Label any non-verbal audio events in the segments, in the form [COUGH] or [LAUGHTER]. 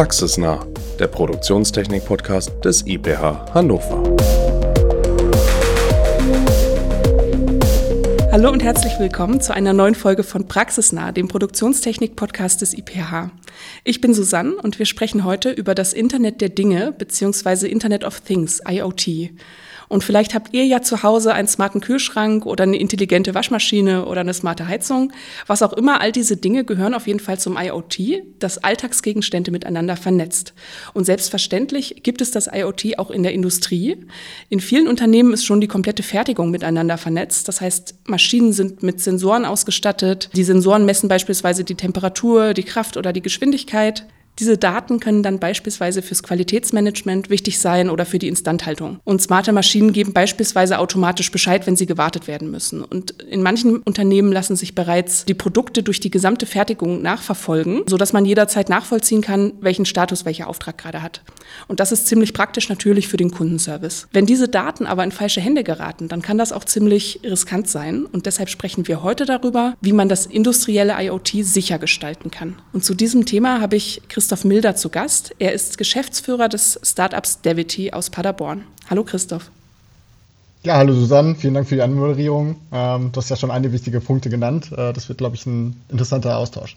Praxisnah, der Produktionstechnik-Podcast des IPH Hannover. Hallo und herzlich willkommen zu einer neuen Folge von Praxisnah, dem Produktionstechnik-Podcast des IPH. Ich bin Susanne und wir sprechen heute über das Internet der Dinge bzw. Internet of Things, IoT. Und vielleicht habt ihr ja zu Hause einen smarten Kühlschrank oder eine intelligente Waschmaschine oder eine smarte Heizung. Was auch immer, all diese Dinge gehören auf jeden Fall zum IoT, das Alltagsgegenstände miteinander vernetzt. Und selbstverständlich gibt es das IoT auch in der Industrie. In vielen Unternehmen ist schon die komplette Fertigung miteinander vernetzt. Das heißt, Maschinen sind mit Sensoren ausgestattet. Die Sensoren messen beispielsweise die Temperatur, die Kraft oder die Geschwindigkeit. Diese Daten können dann beispielsweise fürs Qualitätsmanagement wichtig sein oder für die Instandhaltung. Und smarte Maschinen geben beispielsweise automatisch Bescheid, wenn sie gewartet werden müssen. Und in manchen Unternehmen lassen sich bereits die Produkte durch die gesamte Fertigung nachverfolgen, sodass man jederzeit nachvollziehen kann, welchen Status welcher Auftrag gerade hat. Und das ist ziemlich praktisch natürlich für den Kundenservice. Wenn diese Daten aber in falsche Hände geraten, dann kann das auch ziemlich riskant sein. Und deshalb sprechen wir heute darüber, wie man das industrielle IoT sicher gestalten kann. Und zu diesem Thema habe ich Christoph Christoph Milder zu Gast. Er ist Geschäftsführer des Startups Devity aus Paderborn. Hallo Christoph. Ja, hallo Susanne, vielen Dank für die Anmoderierung. Ähm, du hast ja schon einige wichtige Punkte genannt. Äh, das wird, glaube ich, ein interessanter Austausch.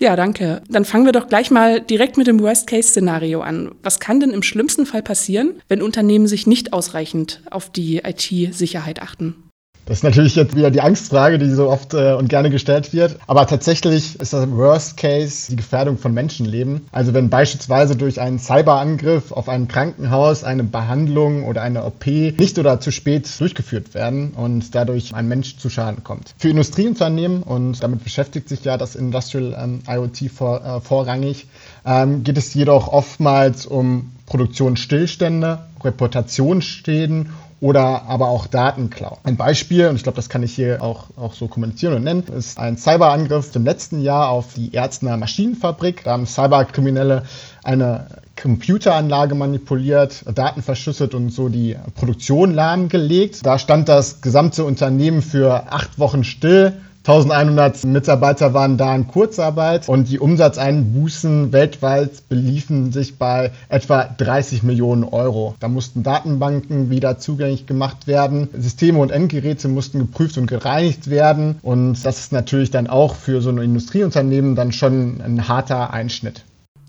Ja, danke. Dann fangen wir doch gleich mal direkt mit dem Worst-Case-Szenario an. Was kann denn im schlimmsten Fall passieren, wenn Unternehmen sich nicht ausreichend auf die IT-Sicherheit achten? Das ist natürlich jetzt wieder die Angstfrage, die so oft äh, und gerne gestellt wird. Aber tatsächlich ist das Worst Case die Gefährdung von Menschenleben. Also wenn beispielsweise durch einen Cyberangriff auf ein Krankenhaus eine Behandlung oder eine OP nicht oder zu spät durchgeführt werden und dadurch ein Mensch zu Schaden kommt. Für Industrieunternehmen, und damit beschäftigt sich ja das Industrial ähm, IoT vor, äh, vorrangig, ähm, geht es jedoch oftmals um Produktionsstillstände, Reputationsschäden oder aber auch Datenklau. Ein Beispiel, und ich glaube, das kann ich hier auch, auch so kommentieren und nennen, ist ein Cyberangriff im letzten Jahr auf die Erzner Maschinenfabrik. Da haben Cyberkriminelle eine Computeranlage manipuliert, Daten verschüsselt und so die Produktion lahmgelegt. Da stand das gesamte Unternehmen für acht Wochen still 1100 Mitarbeiter waren da in Kurzarbeit und die Umsatzeinbußen weltweit beliefen sich bei etwa 30 Millionen Euro. Da mussten Datenbanken wieder zugänglich gemacht werden, Systeme und Endgeräte mussten geprüft und gereinigt werden und das ist natürlich dann auch für so ein Industrieunternehmen dann schon ein harter Einschnitt.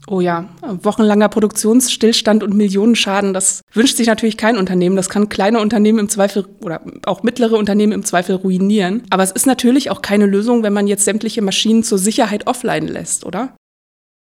Oh ja, wochenlanger Produktionsstillstand und Millionenschaden, das wünscht sich natürlich kein Unternehmen. Das kann kleine Unternehmen im Zweifel oder auch mittlere Unternehmen im Zweifel ruinieren. Aber es ist natürlich auch keine Lösung, wenn man jetzt sämtliche Maschinen zur Sicherheit offline lässt, oder?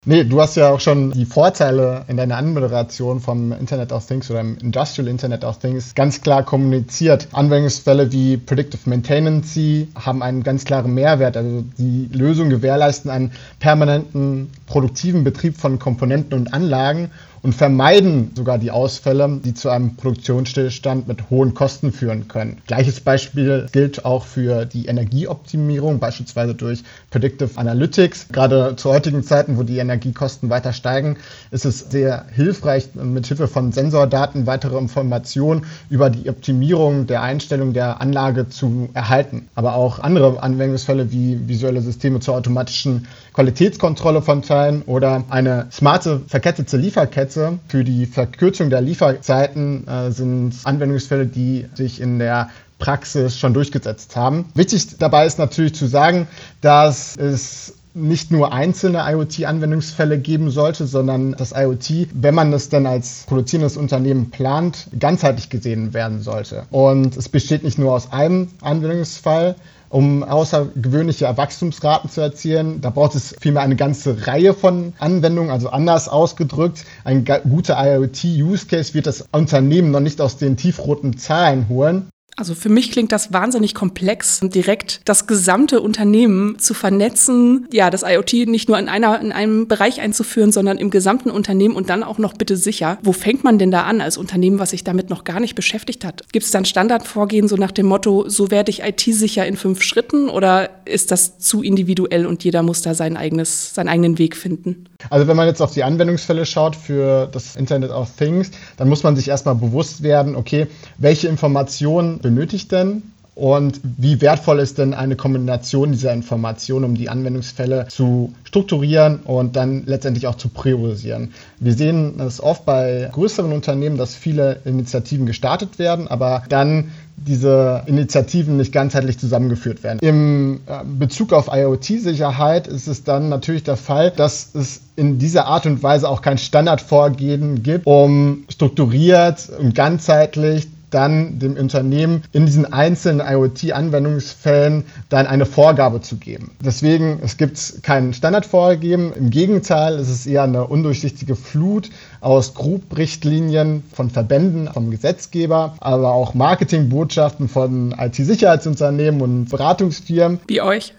Nee, du hast ja auch schon die Vorteile in deiner Anmoderation vom Internet of Things oder im Industrial Internet of Things ganz klar kommuniziert. Anwendungsfälle wie Predictive Maintenance haben einen ganz klaren Mehrwert. Also die Lösungen gewährleisten einen permanenten produktiven Betrieb von Komponenten und Anlagen und vermeiden sogar die Ausfälle, die zu einem Produktionsstillstand mit hohen Kosten führen können. Gleiches Beispiel gilt auch für die Energieoptimierung, beispielsweise durch Predictive Analytics. Gerade zu heutigen Zeiten, wo die Energiekosten weiter steigen, ist es sehr hilfreich, mit Hilfe von Sensordaten weitere Informationen über die Optimierung der Einstellung der Anlage zu erhalten. Aber auch andere Anwendungsfälle wie visuelle Systeme zur automatischen Qualitätskontrolle von Teilen oder eine smarte verkettete Lieferkette für die Verkürzung der Lieferzeiten äh, sind Anwendungsfälle, die sich in der Praxis schon durchgesetzt haben. Wichtig dabei ist natürlich zu sagen, dass es nicht nur einzelne IoT-Anwendungsfälle geben sollte, sondern das IoT, wenn man es denn als produzierendes Unternehmen plant, ganzheitlich gesehen werden sollte. Und es besteht nicht nur aus einem Anwendungsfall, um außergewöhnliche Wachstumsraten zu erzielen. Da braucht es vielmehr eine ganze Reihe von Anwendungen, also anders ausgedrückt. Ein guter IoT-Use-Case wird das Unternehmen noch nicht aus den tiefroten Zahlen holen. Also für mich klingt das wahnsinnig komplex, direkt das gesamte Unternehmen zu vernetzen, ja, das IoT nicht nur in einer in einem Bereich einzuführen, sondern im gesamten Unternehmen und dann auch noch bitte sicher. Wo fängt man denn da an als Unternehmen, was sich damit noch gar nicht beschäftigt hat? Gibt es dann Standardvorgehen so nach dem Motto, so werde ich IT sicher in fünf Schritten oder ist das zu individuell und jeder muss da sein eigenes seinen eigenen Weg finden? Also wenn man jetzt auf die Anwendungsfälle schaut für das Internet of Things, dann muss man sich erstmal bewusst werden, okay, welche Informationen benötigt denn und wie wertvoll ist denn eine Kombination dieser Informationen, um die Anwendungsfälle zu strukturieren und dann letztendlich auch zu priorisieren. Wir sehen es oft bei größeren Unternehmen, dass viele Initiativen gestartet werden, aber dann diese Initiativen nicht ganzheitlich zusammengeführt werden. Im äh, Bezug auf IoT-Sicherheit ist es dann natürlich der Fall, dass es in dieser Art und Weise auch kein Standardvorgehen gibt, um strukturiert und ganzheitlich dann dem Unternehmen in diesen einzelnen IoT-Anwendungsfällen dann eine Vorgabe zu geben. Deswegen, es gibt keinen Standardvorgeben. Im Gegenteil, es ist eher eine undurchsichtige Flut aus Grubrichtlinien von Verbänden, vom Gesetzgeber, aber auch Marketingbotschaften von IT-Sicherheitsunternehmen und Beratungsfirmen. Wie euch?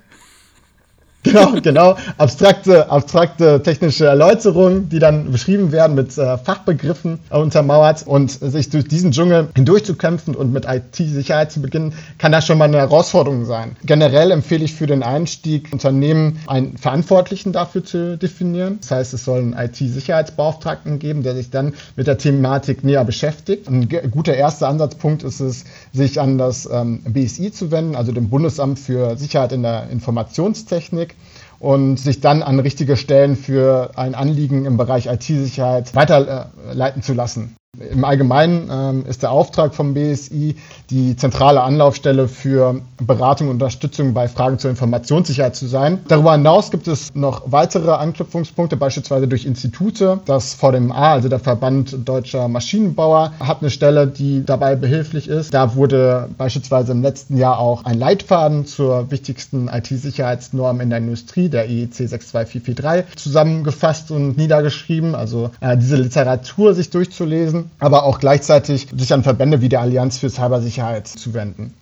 [LAUGHS] Genau, genau. Abstrakte, abstrakte technische Erläuterungen, die dann beschrieben werden mit äh, Fachbegriffen untermauert und sich durch diesen Dschungel hindurchzukämpfen und mit IT-Sicherheit zu beginnen, kann das schon mal eine Herausforderung sein. Generell empfehle ich für den Einstieg Unternehmen einen Verantwortlichen dafür zu definieren. Das heißt, es soll einen IT-Sicherheitsbeauftragten geben, der sich dann mit der Thematik näher beschäftigt. Ein guter erster Ansatzpunkt ist es, sich an das ähm, BSI zu wenden, also dem Bundesamt für Sicherheit in der Informationstechnik und sich dann an richtige Stellen für ein Anliegen im Bereich IT-Sicherheit weiterleiten zu lassen. Im Allgemeinen ähm, ist der Auftrag vom BSI die zentrale Anlaufstelle für Beratung und Unterstützung bei Fragen zur Informationssicherheit zu sein. Darüber hinaus gibt es noch weitere Anknüpfungspunkte, beispielsweise durch Institute. Das VDMA, also der Verband Deutscher Maschinenbauer, hat eine Stelle, die dabei behilflich ist. Da wurde beispielsweise im letzten Jahr auch ein Leitfaden zur wichtigsten IT-Sicherheitsnorm in der Industrie, der e IEC 62443, zusammengefasst und niedergeschrieben. Also äh, diese Literatur sich durchzulesen aber auch gleichzeitig sich an Verbände wie der Allianz für Cybersicherheit zu wenden.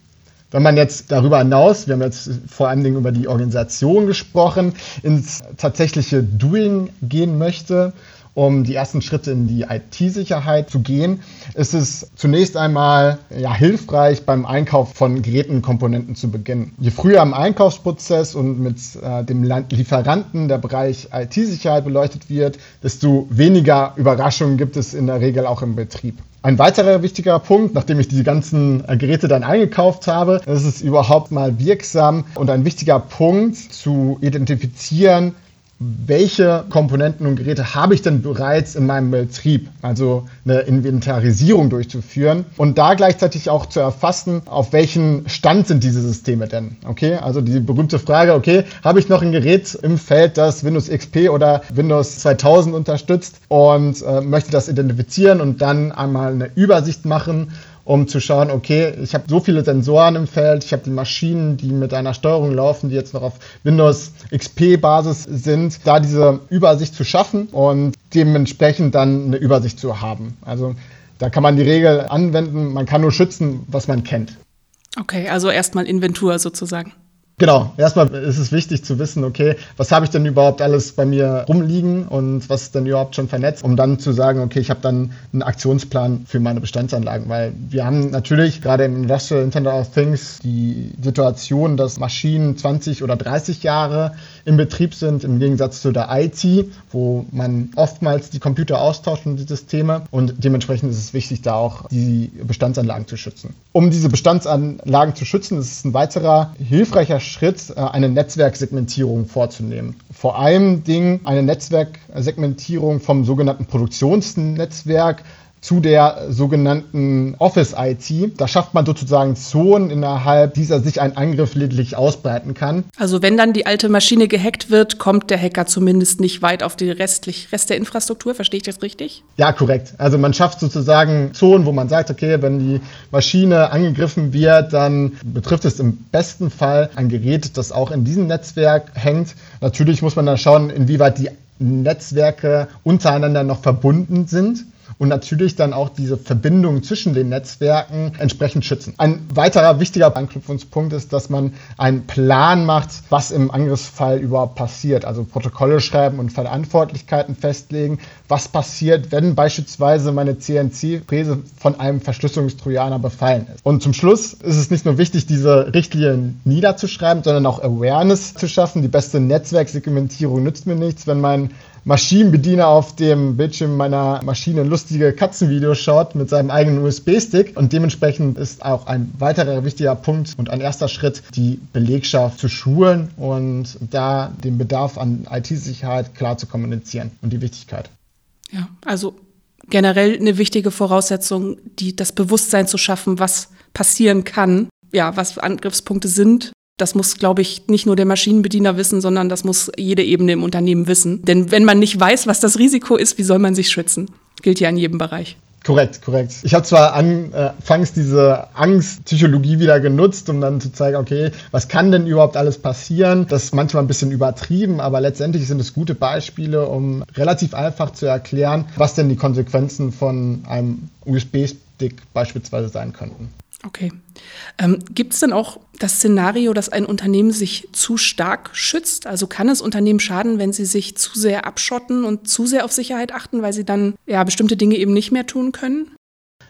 Wenn man jetzt darüber hinaus, wir haben jetzt vor allen Dingen über die Organisation gesprochen, ins tatsächliche Doing gehen möchte, um die ersten Schritte in die IT-Sicherheit zu gehen, ist es zunächst einmal ja, hilfreich, beim Einkauf von Geräten und Komponenten zu beginnen. Je früher im Einkaufsprozess und mit äh, dem Lieferanten der Bereich IT-Sicherheit beleuchtet wird, desto weniger Überraschungen gibt es in der Regel auch im Betrieb. Ein weiterer wichtiger Punkt, nachdem ich diese ganzen äh, Geräte dann eingekauft habe, ist es überhaupt mal wirksam und ein wichtiger Punkt zu identifizieren, welche Komponenten und Geräte habe ich denn bereits in meinem Betrieb? Also eine Inventarisierung durchzuführen und da gleichzeitig auch zu erfassen, auf welchem Stand sind diese Systeme denn? Okay, also die berühmte Frage, okay, habe ich noch ein Gerät im Feld, das Windows XP oder Windows 2000 unterstützt und äh, möchte das identifizieren und dann einmal eine Übersicht machen um zu schauen, okay, ich habe so viele Sensoren im Feld, ich habe die Maschinen, die mit einer Steuerung laufen, die jetzt noch auf Windows XP-Basis sind, da diese Übersicht zu schaffen und dementsprechend dann eine Übersicht zu haben. Also da kann man die Regel anwenden, man kann nur schützen, was man kennt. Okay, also erstmal Inventur sozusagen. Genau, erstmal ist es wichtig zu wissen, okay, was habe ich denn überhaupt alles bei mir rumliegen und was ist denn überhaupt schon vernetzt, um dann zu sagen, okay, ich habe dann einen Aktionsplan für meine Bestandsanlagen, weil wir haben natürlich gerade im Industrial Internet of Things die Situation, dass Maschinen 20 oder 30 Jahre im Betrieb sind, im Gegensatz zu der IT, wo man oftmals die Computer austauscht und die Systeme und dementsprechend ist es wichtig, da auch die Bestandsanlagen zu schützen. Um diese Bestandsanlagen zu schützen, ist es ein weiterer hilfreicher Schritt, äh, eine Netzwerksegmentierung vorzunehmen. Vor allem Ding eine Netzwerksegmentierung vom sogenannten Produktionsnetzwerk zu der sogenannten Office IT. Da schafft man sozusagen Zonen, innerhalb dieser sich ein Angriff lediglich ausbreiten kann. Also wenn dann die alte Maschine gehackt wird, kommt der Hacker zumindest nicht weit auf den restlich, Rest der Infrastruktur. Verstehe ich das richtig? Ja, korrekt. Also man schafft sozusagen Zonen, wo man sagt, okay, wenn die Maschine angegriffen wird, dann betrifft es im besten Fall ein Gerät, das auch in diesem Netzwerk hängt. Natürlich muss man dann schauen, inwieweit die Netzwerke untereinander noch verbunden sind und natürlich dann auch diese Verbindung zwischen den Netzwerken entsprechend schützen. Ein weiterer wichtiger Anknüpfungspunkt ist, dass man einen Plan macht, was im Angriffsfall überhaupt passiert. Also Protokolle schreiben und Verantwortlichkeiten festlegen. Was passiert, wenn beispielsweise meine CNC-Fräse von einem Verschlüsselungstrojaner befallen ist. Und zum Schluss ist es nicht nur wichtig, diese Richtlinien niederzuschreiben, sondern auch Awareness zu schaffen. Die beste Netzwerksegmentierung nützt mir nichts, wenn mein Maschinenbediener auf dem Bildschirm meiner Maschine lustige Katzenvideo schaut mit seinem eigenen USB-Stick. Und dementsprechend ist auch ein weiterer wichtiger Punkt und ein erster Schritt, die Belegschaft zu schulen und da den Bedarf an IT-Sicherheit klar zu kommunizieren und die Wichtigkeit. Ja, also generell eine wichtige Voraussetzung, die das Bewusstsein zu schaffen, was passieren kann, ja, was Angriffspunkte sind. Das muss, glaube ich, nicht nur der Maschinenbediener wissen, sondern das muss jede Ebene im Unternehmen wissen. Denn wenn man nicht weiß, was das Risiko ist, wie soll man sich schützen? Gilt ja in jedem Bereich. Korrekt, korrekt. Ich habe zwar anfangs diese Angstpsychologie wieder genutzt, um dann zu zeigen, okay, was kann denn überhaupt alles passieren? Das ist manchmal ein bisschen übertrieben, aber letztendlich sind es gute Beispiele, um relativ einfach zu erklären, was denn die Konsequenzen von einem USB-Stick beispielsweise sein könnten. Okay. Ähm, Gibt es denn auch das Szenario, dass ein Unternehmen sich zu stark schützt? Also kann es Unternehmen schaden, wenn sie sich zu sehr abschotten und zu sehr auf Sicherheit achten, weil sie dann ja bestimmte Dinge eben nicht mehr tun können?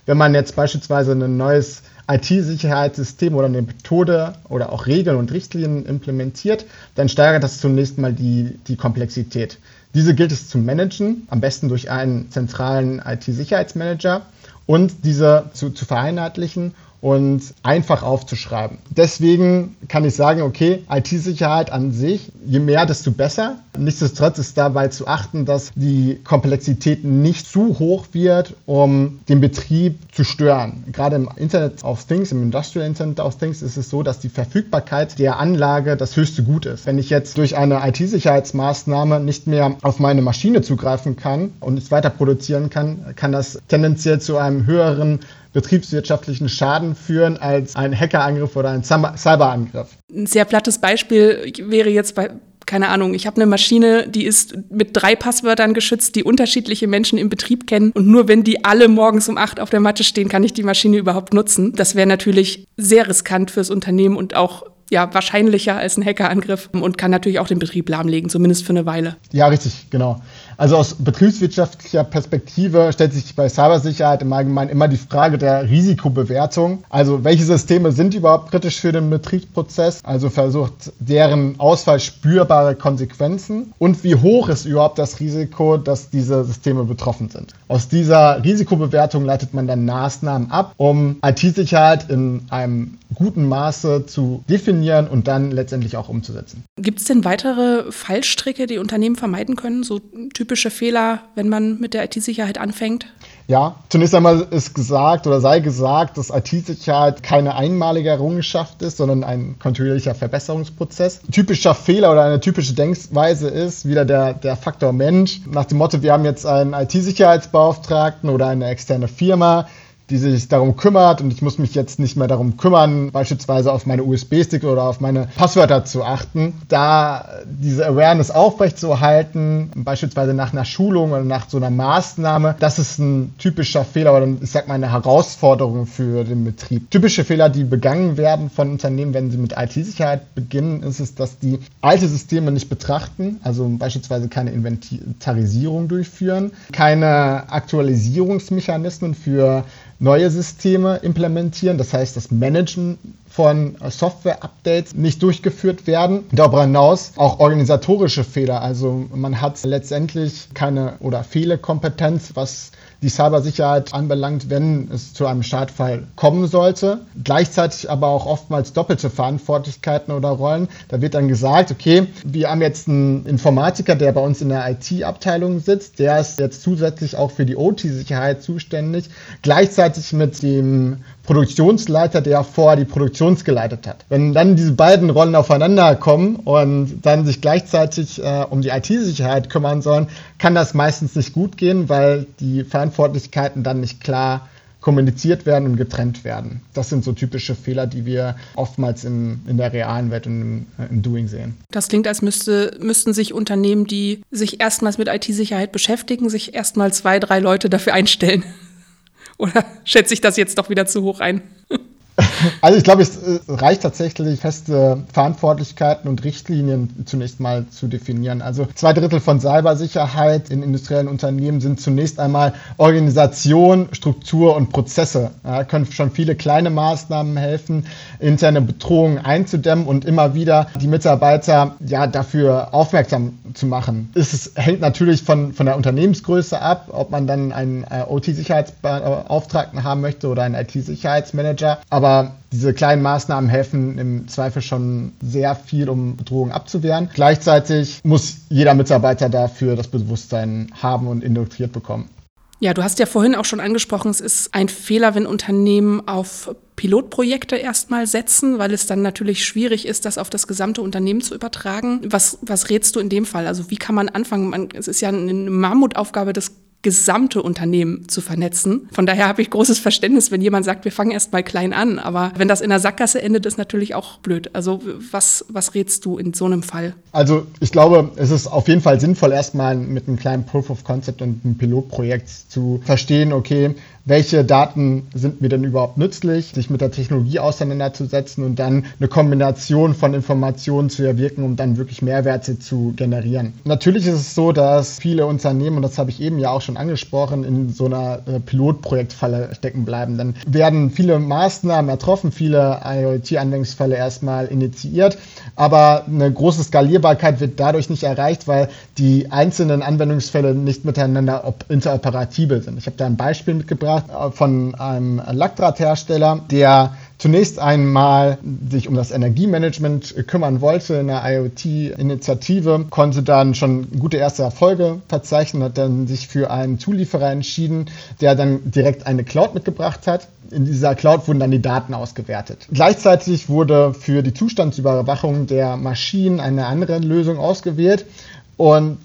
Wenn man jetzt beispielsweise ein neues IT-Sicherheitssystem oder eine Methode oder auch Regeln und Richtlinien implementiert, dann steigert das zunächst mal die, die Komplexität. Diese gilt es zu managen, am besten durch einen zentralen IT-Sicherheitsmanager und diese zu, zu vereinheitlichen und einfach aufzuschreiben. Deswegen kann ich sagen, okay, IT-Sicherheit an sich, je mehr, desto besser. Nichtsdestotrotz ist dabei zu achten, dass die Komplexität nicht zu hoch wird, um den Betrieb zu stören. Gerade im Internet of Things, im Industrial Internet of Things ist es so, dass die Verfügbarkeit der Anlage das höchste Gut ist. Wenn ich jetzt durch eine IT-Sicherheitsmaßnahme nicht mehr auf meine Maschine zugreifen kann und es weiter produzieren kann, kann das tendenziell zu einem höheren betriebswirtschaftlichen Schaden führen als ein Hackerangriff oder ein Cyberangriff. Ein sehr plattes Beispiel wäre jetzt bei keine Ahnung, ich habe eine Maschine, die ist mit drei Passwörtern geschützt, die unterschiedliche Menschen im Betrieb kennen. Und nur wenn die alle morgens um acht auf der Matte stehen, kann ich die Maschine überhaupt nutzen. Das wäre natürlich sehr riskant fürs Unternehmen und auch ja, wahrscheinlicher als ein Hackerangriff und kann natürlich auch den Betrieb lahmlegen, zumindest für eine Weile. Ja, richtig, genau. Also aus betriebswirtschaftlicher Perspektive stellt sich bei Cybersicherheit im Allgemeinen immer die Frage der Risikobewertung. Also welche Systeme sind überhaupt kritisch für den Betriebsprozess? Also versucht deren Ausfall spürbare Konsequenzen und wie hoch ist überhaupt das Risiko, dass diese Systeme betroffen sind. Aus dieser Risikobewertung leitet man dann Maßnahmen ab, um IT-Sicherheit in einem guten Maße zu definieren und dann letztendlich auch umzusetzen. Gibt es denn weitere Fallstricke, die Unternehmen vermeiden können? So typische Fehler, wenn man mit der IT-Sicherheit anfängt? Ja, zunächst einmal ist gesagt oder sei gesagt, dass IT-Sicherheit keine einmalige Errungenschaft ist, sondern ein kontinuierlicher Verbesserungsprozess. Typischer Fehler oder eine typische Denkweise ist wieder der, der Faktor Mensch. Nach dem Motto, wir haben jetzt einen IT-Sicherheitsbeauftragten oder eine externe Firma, die sich darum kümmert und ich muss mich jetzt nicht mehr darum kümmern, beispielsweise auf meine USB-Stick oder auf meine Passwörter zu achten. Da diese Awareness aufrechtzuerhalten, beispielsweise nach einer Schulung oder nach so einer Maßnahme, das ist ein typischer Fehler oder ich sag mal eine Herausforderung für den Betrieb. Typische Fehler, die begangen werden von Unternehmen, wenn sie mit IT-Sicherheit beginnen, ist es, dass die alte Systeme nicht betrachten, also beispielsweise keine Inventarisierung durchführen, keine Aktualisierungsmechanismen für neue Systeme implementieren. Das heißt, das Managen von Software-Updates nicht durchgeführt werden. Darüber hinaus auch organisatorische Fehler. Also man hat letztendlich keine oder Fehlekompetenz, was die Cybersicherheit anbelangt, wenn es zu einem Schadfall kommen sollte. Gleichzeitig aber auch oftmals doppelte Verantwortlichkeiten oder Rollen. Da wird dann gesagt, okay, wir haben jetzt einen Informatiker, der bei uns in der IT-Abteilung sitzt, der ist jetzt zusätzlich auch für die OT-Sicherheit zuständig, gleichzeitig mit dem Produktionsleiter, der vorher die Produktion geleitet hat. Wenn dann diese beiden Rollen aufeinander kommen und dann sich gleichzeitig äh, um die IT-Sicherheit kümmern sollen, kann das meistens nicht gut gehen, weil die Verantwortlichkeiten dann nicht klar kommuniziert werden und getrennt werden. Das sind so typische Fehler, die wir oftmals im, in der realen Welt und im, äh, im Doing sehen. Das klingt, als müsste, müssten sich Unternehmen, die sich erstmals mit IT-Sicherheit beschäftigen, sich erstmal zwei, drei Leute dafür einstellen. [LAUGHS] Oder schätze ich das jetzt doch wieder zu hoch ein? [LAUGHS] [LAUGHS] Also ich glaube, es reicht tatsächlich, feste Verantwortlichkeiten und Richtlinien zunächst mal zu definieren. Also zwei Drittel von Cybersicherheit in industriellen Unternehmen sind zunächst einmal Organisation, Struktur und Prozesse. Da können schon viele kleine Maßnahmen helfen, interne Bedrohungen einzudämmen und immer wieder die Mitarbeiter ja dafür aufmerksam zu machen. Es hängt natürlich von, von der Unternehmensgröße ab, ob man dann einen äh, OT-Sicherheitsbeauftragten haben möchte oder einen IT-Sicherheitsmanager. Aber diese kleinen Maßnahmen helfen im Zweifel schon sehr viel, um Bedrohungen abzuwehren. Gleichzeitig muss jeder Mitarbeiter dafür das Bewusstsein haben und induktiert bekommen. Ja, du hast ja vorhin auch schon angesprochen, es ist ein Fehler, wenn Unternehmen auf Pilotprojekte erstmal setzen, weil es dann natürlich schwierig ist, das auf das gesamte Unternehmen zu übertragen. Was, was rätst du in dem Fall? Also wie kann man anfangen? Man, es ist ja eine Mammutaufgabe des gesamte Unternehmen zu vernetzen. Von daher habe ich großes Verständnis, wenn jemand sagt, wir fangen erst mal klein an. Aber wenn das in der Sackgasse endet, ist natürlich auch blöd. Also was, was rätst du in so einem Fall? Also ich glaube, es ist auf jeden Fall sinnvoll, erstmal mit einem kleinen Proof of Concept und einem Pilotprojekt zu verstehen, okay, welche Daten sind mir denn überhaupt nützlich, sich mit der Technologie auseinanderzusetzen und dann eine Kombination von Informationen zu erwirken, um dann wirklich Mehrwerte zu generieren. Natürlich ist es so, dass viele Unternehmen, und das habe ich eben ja auch schon angesprochen, in so einer äh, Pilotprojektfalle stecken bleiben. Dann werden viele Maßnahmen ertroffen, viele IoT-Anwendungsfälle erstmal initiiert, aber eine große Skalierbarkeit wird dadurch nicht erreicht, weil die einzelnen Anwendungsfälle nicht miteinander interoperabel sind. Ich habe da ein Beispiel mitgebracht mitgebracht von einem Lackdrahthersteller, der zunächst einmal sich um das Energiemanagement kümmern wollte in der IoT-Initiative, konnte dann schon gute erste Erfolge verzeichnen, hat dann sich für einen Zulieferer entschieden, der dann direkt eine Cloud mitgebracht hat. In dieser Cloud wurden dann die Daten ausgewertet. Gleichzeitig wurde für die Zustandsüberwachung der Maschinen eine andere Lösung ausgewählt und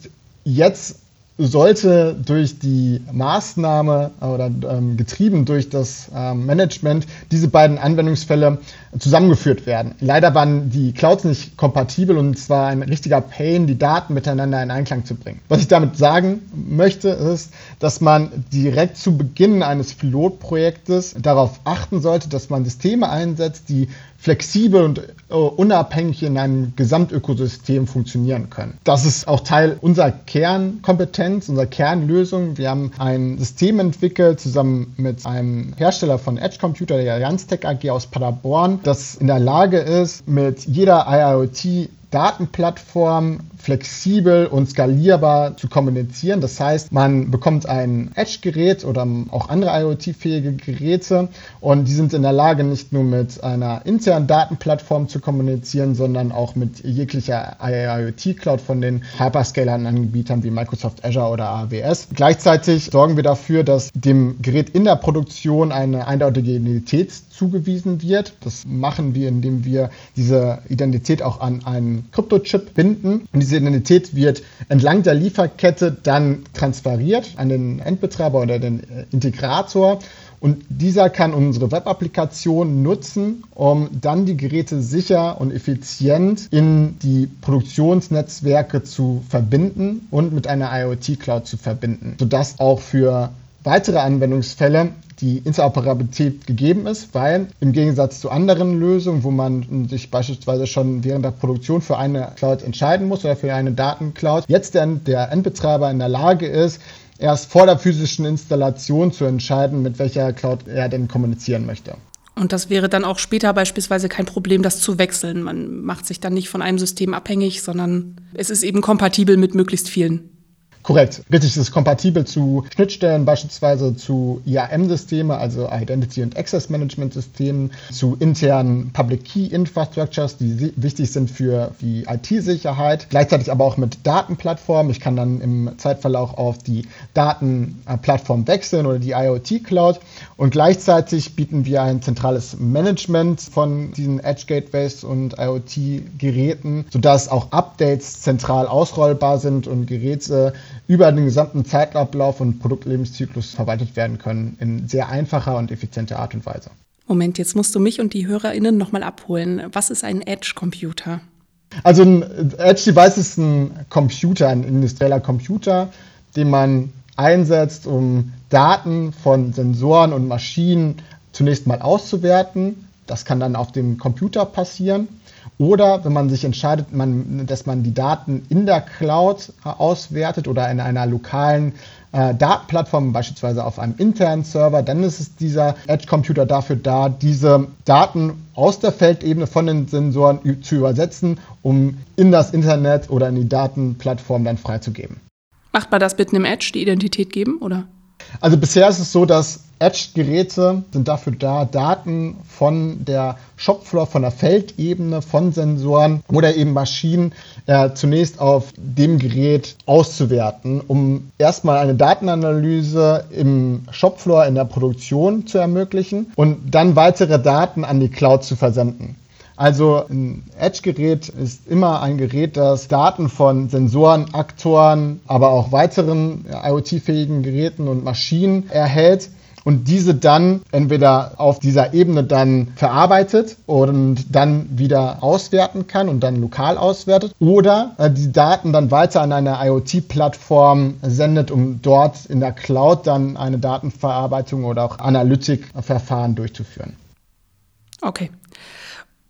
jetzt sollte durch die Maßnahme oder ähm, getrieben durch das ähm, Management diese beiden Anwendungsfälle zusammengeführt werden. Leider waren die Clouds nicht kompatibel und es war ein richtiger Pain, die Daten miteinander in Einklang zu bringen. Was ich damit sagen möchte, ist, dass man direkt zu Beginn eines Pilotprojektes darauf achten sollte, dass man Systeme einsetzt, die flexibel und äh, unabhängig in einem Gesamtökosystem funktionieren können. Das ist auch Teil unserer Kernkompetenz, unserer Kernlösung. Wir haben ein System entwickelt zusammen mit einem Hersteller von Edge Computer, der Janstech AG aus Paderborn, das in der Lage ist, mit jeder IoT Datenplattform flexibel und skalierbar zu kommunizieren. Das heißt, man bekommt ein Edge-Gerät oder auch andere IoT-fähige Geräte und die sind in der Lage, nicht nur mit einer internen Datenplattform zu kommunizieren, sondern auch mit jeglicher IoT-Cloud von den Hyperscaler-Anbietern wie Microsoft Azure oder AWS. Gleichzeitig sorgen wir dafür, dass dem Gerät in der Produktion eine eindeutige Identität zugewiesen wird. Das machen wir, indem wir diese Identität auch an einen Kryptochip binden. Und diese diese Identität wird entlang der Lieferkette dann transferiert an den Endbetreiber oder den äh, Integrator. Und dieser kann unsere Web-Applikation nutzen, um dann die Geräte sicher und effizient in die Produktionsnetzwerke zu verbinden und mit einer IoT-Cloud zu verbinden, sodass auch für weitere Anwendungsfälle die Interoperabilität gegeben ist, weil im Gegensatz zu anderen Lösungen, wo man sich beispielsweise schon während der Produktion für eine Cloud entscheiden muss oder für eine Datencloud, jetzt der, der Endbetreiber in der Lage ist, erst vor der physischen Installation zu entscheiden, mit welcher Cloud er denn kommunizieren möchte. Und das wäre dann auch später beispielsweise kein Problem, das zu wechseln. Man macht sich dann nicht von einem System abhängig, sondern es ist eben kompatibel mit möglichst vielen. Korrekt. Richtig, es ist kompatibel zu Schnittstellen, beispielsweise zu IAM-Systeme, also Identity and Access Management Systemen, zu internen Public Key Infrastructures, die wichtig sind für die IT-Sicherheit. Gleichzeitig aber auch mit Datenplattformen. Ich kann dann im Zeitfall auch auf die Datenplattform wechseln oder die IoT Cloud. Und gleichzeitig bieten wir ein zentrales Management von diesen Edge Gateways und IoT-Geräten, sodass auch Updates zentral ausrollbar sind und Geräte über den gesamten Zeitablauf und Produktlebenszyklus verwaltet werden können in sehr einfacher und effizienter Art und Weise. Moment, jetzt musst du mich und die HörerInnen nochmal abholen. Was ist ein Edge-Computer? Also ein Edge-Device ist ein Computer, ein industrieller Computer, den man einsetzt, um Daten von Sensoren und Maschinen zunächst mal auszuwerten. Das kann dann auf dem Computer passieren. Oder wenn man sich entscheidet, man, dass man die Daten in der Cloud auswertet oder in einer lokalen äh, Datenplattform, beispielsweise auf einem internen Server, dann ist es dieser Edge-Computer dafür da, diese Daten aus der Feldebene von den Sensoren zu übersetzen, um in das Internet oder in die Datenplattform dann freizugeben. Macht man das mit einem Edge, die Identität geben, oder? Also bisher ist es so, dass Edge-Geräte sind dafür da, Daten von der Shopfloor, von der Feldebene, von Sensoren oder eben Maschinen äh, zunächst auf dem Gerät auszuwerten, um erstmal eine Datenanalyse im Shopfloor in der Produktion zu ermöglichen und dann weitere Daten an die Cloud zu versenden. Also ein Edge-Gerät ist immer ein Gerät, das Daten von Sensoren, Aktoren, aber auch weiteren IoT-fähigen Geräten und Maschinen erhält und diese dann entweder auf dieser Ebene dann verarbeitet und dann wieder auswerten kann und dann lokal auswertet oder äh, die Daten dann weiter an eine IoT-Plattform sendet, um dort in der Cloud dann eine Datenverarbeitung oder auch Analytikverfahren durchzuführen. Okay.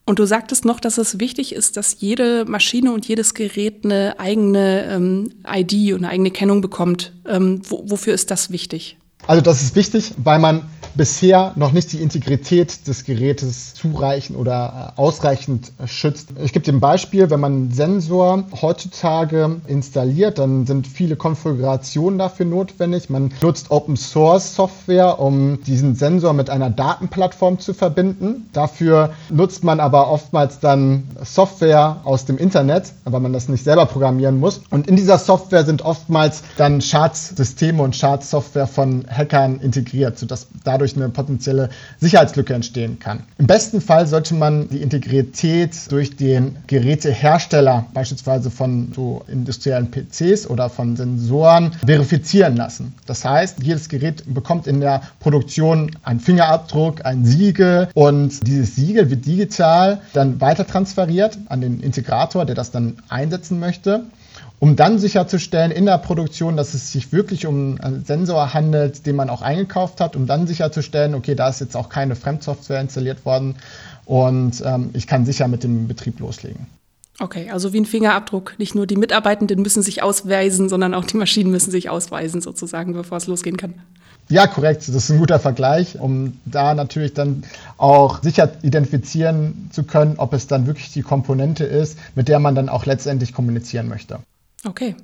Und du sagtest noch, dass es wichtig ist, dass jede Maschine und jedes Gerät eine eigene ähm, ID und eine eigene Kennung bekommt. Ähm, wofür ist das wichtig? Also das ist wichtig, weil man bisher noch nicht die Integrität des Gerätes zureichend oder äh, ausreichend schützt. Ich gebe ein Beispiel, wenn man einen Sensor heutzutage installiert, dann sind viele Konfigurationen dafür notwendig. Man nutzt Open Source Software, um diesen Sensor mit einer Datenplattform zu verbinden. Dafür nutzt man aber oftmals dann Software aus dem Internet, weil man das nicht selber programmieren muss. Und in dieser Software sind oftmals dann Schadssysteme und Schadsoftware von Hackern integriert, sodass dadurch dadurch eine potenzielle Sicherheitslücke entstehen kann. Im besten Fall sollte man die Integrität durch den Gerätehersteller, beispielsweise von so industriellen PCs oder von Sensoren, verifizieren lassen. Das heißt, jedes Gerät bekommt in der Produktion einen Fingerabdruck, ein Siegel und dieses Siegel wird digital dann weiter transferiert an den Integrator, der das dann einsetzen möchte um dann sicherzustellen in der Produktion, dass es sich wirklich um einen Sensor handelt, den man auch eingekauft hat, um dann sicherzustellen, okay, da ist jetzt auch keine Fremdsoftware installiert worden und ähm, ich kann sicher mit dem Betrieb loslegen. Okay, also wie ein Fingerabdruck. Nicht nur die Mitarbeitenden müssen sich ausweisen, sondern auch die Maschinen müssen sich ausweisen, sozusagen, bevor es losgehen kann. Ja, korrekt. Das ist ein guter Vergleich, um da natürlich dann auch sicher identifizieren zu können, ob es dann wirklich die Komponente ist, mit der man dann auch letztendlich kommunizieren möchte. Okay.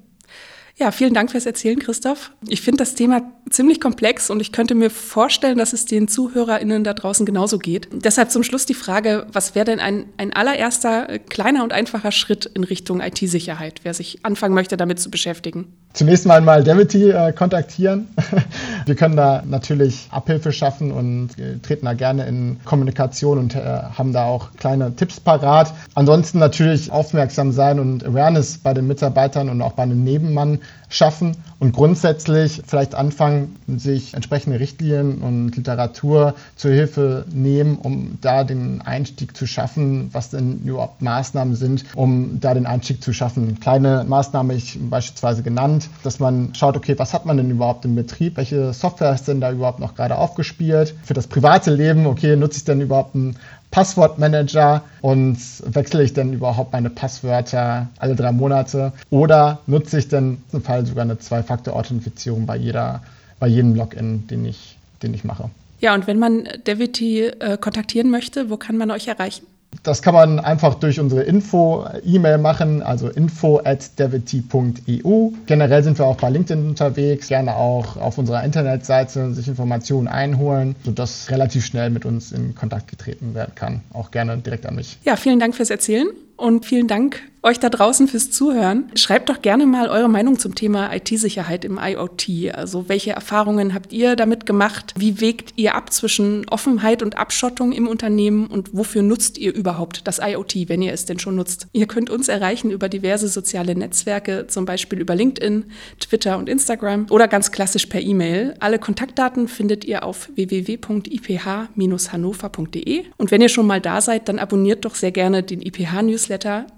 Ja, vielen Dank fürs Erzählen, Christoph. Ich finde das Thema ziemlich komplex und ich könnte mir vorstellen, dass es den ZuhörerInnen da draußen genauso geht. Deshalb zum Schluss die Frage, was wäre denn ein, ein allererster äh, kleiner und einfacher Schritt in Richtung IT-Sicherheit, wer sich anfangen möchte, damit zu beschäftigen? Zunächst mal mal Devity äh, kontaktieren. [LAUGHS] Wir können da natürlich Abhilfe schaffen und äh, treten da gerne in Kommunikation und äh, haben da auch kleine Tipps parat. Ansonsten natürlich aufmerksam sein und Awareness bei den Mitarbeitern und auch bei einem Nebenmann schaffen und grundsätzlich vielleicht anfangen, sich entsprechende Richtlinien und Literatur zur Hilfe nehmen, um da den Einstieg zu schaffen, was denn überhaupt Maßnahmen sind, um da den Einstieg zu schaffen. Kleine Maßnahme ich beispielsweise genannt, dass man schaut, okay, was hat man denn überhaupt im Betrieb? Welche Software ist denn da überhaupt noch gerade aufgespielt? Für das private Leben, okay, nutze ich denn überhaupt einen Passwortmanager und wechsle ich denn überhaupt meine Passwörter alle drei Monate oder nutze ich denn im Fall sogar eine Zwei-Faktor-Authentifizierung bei jeder, bei jedem Login, den ich, den ich mache. Ja, und wenn man Devity äh, kontaktieren möchte, wo kann man euch erreichen? Das kann man einfach durch unsere Info-E-Mail machen, also info at devity.eu. Generell sind wir auch bei LinkedIn unterwegs, gerne auch auf unserer Internetseite sich Informationen einholen, sodass relativ schnell mit uns in Kontakt getreten werden kann. Auch gerne direkt an mich. Ja, vielen Dank fürs Erzählen und vielen Dank euch da draußen fürs Zuhören. Schreibt doch gerne mal eure Meinung zum Thema IT-Sicherheit im IoT. Also welche Erfahrungen habt ihr damit gemacht? Wie wägt ihr ab zwischen Offenheit und Abschottung im Unternehmen und wofür nutzt ihr überhaupt das IoT, wenn ihr es denn schon nutzt? Ihr könnt uns erreichen über diverse soziale Netzwerke, zum Beispiel über LinkedIn, Twitter und Instagram oder ganz klassisch per E-Mail. Alle Kontaktdaten findet ihr auf www.iph-hannover.de. Und wenn ihr schon mal da seid, dann abonniert doch sehr gerne den IPH-Newsletter.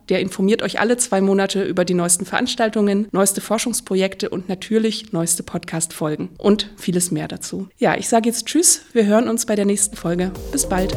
Der informiert informiert euch alle zwei Monate über die neuesten Veranstaltungen, neueste Forschungsprojekte und natürlich neueste Podcast-Folgen und vieles mehr dazu. Ja, ich sage jetzt Tschüss. Wir hören uns bei der nächsten Folge. Bis bald.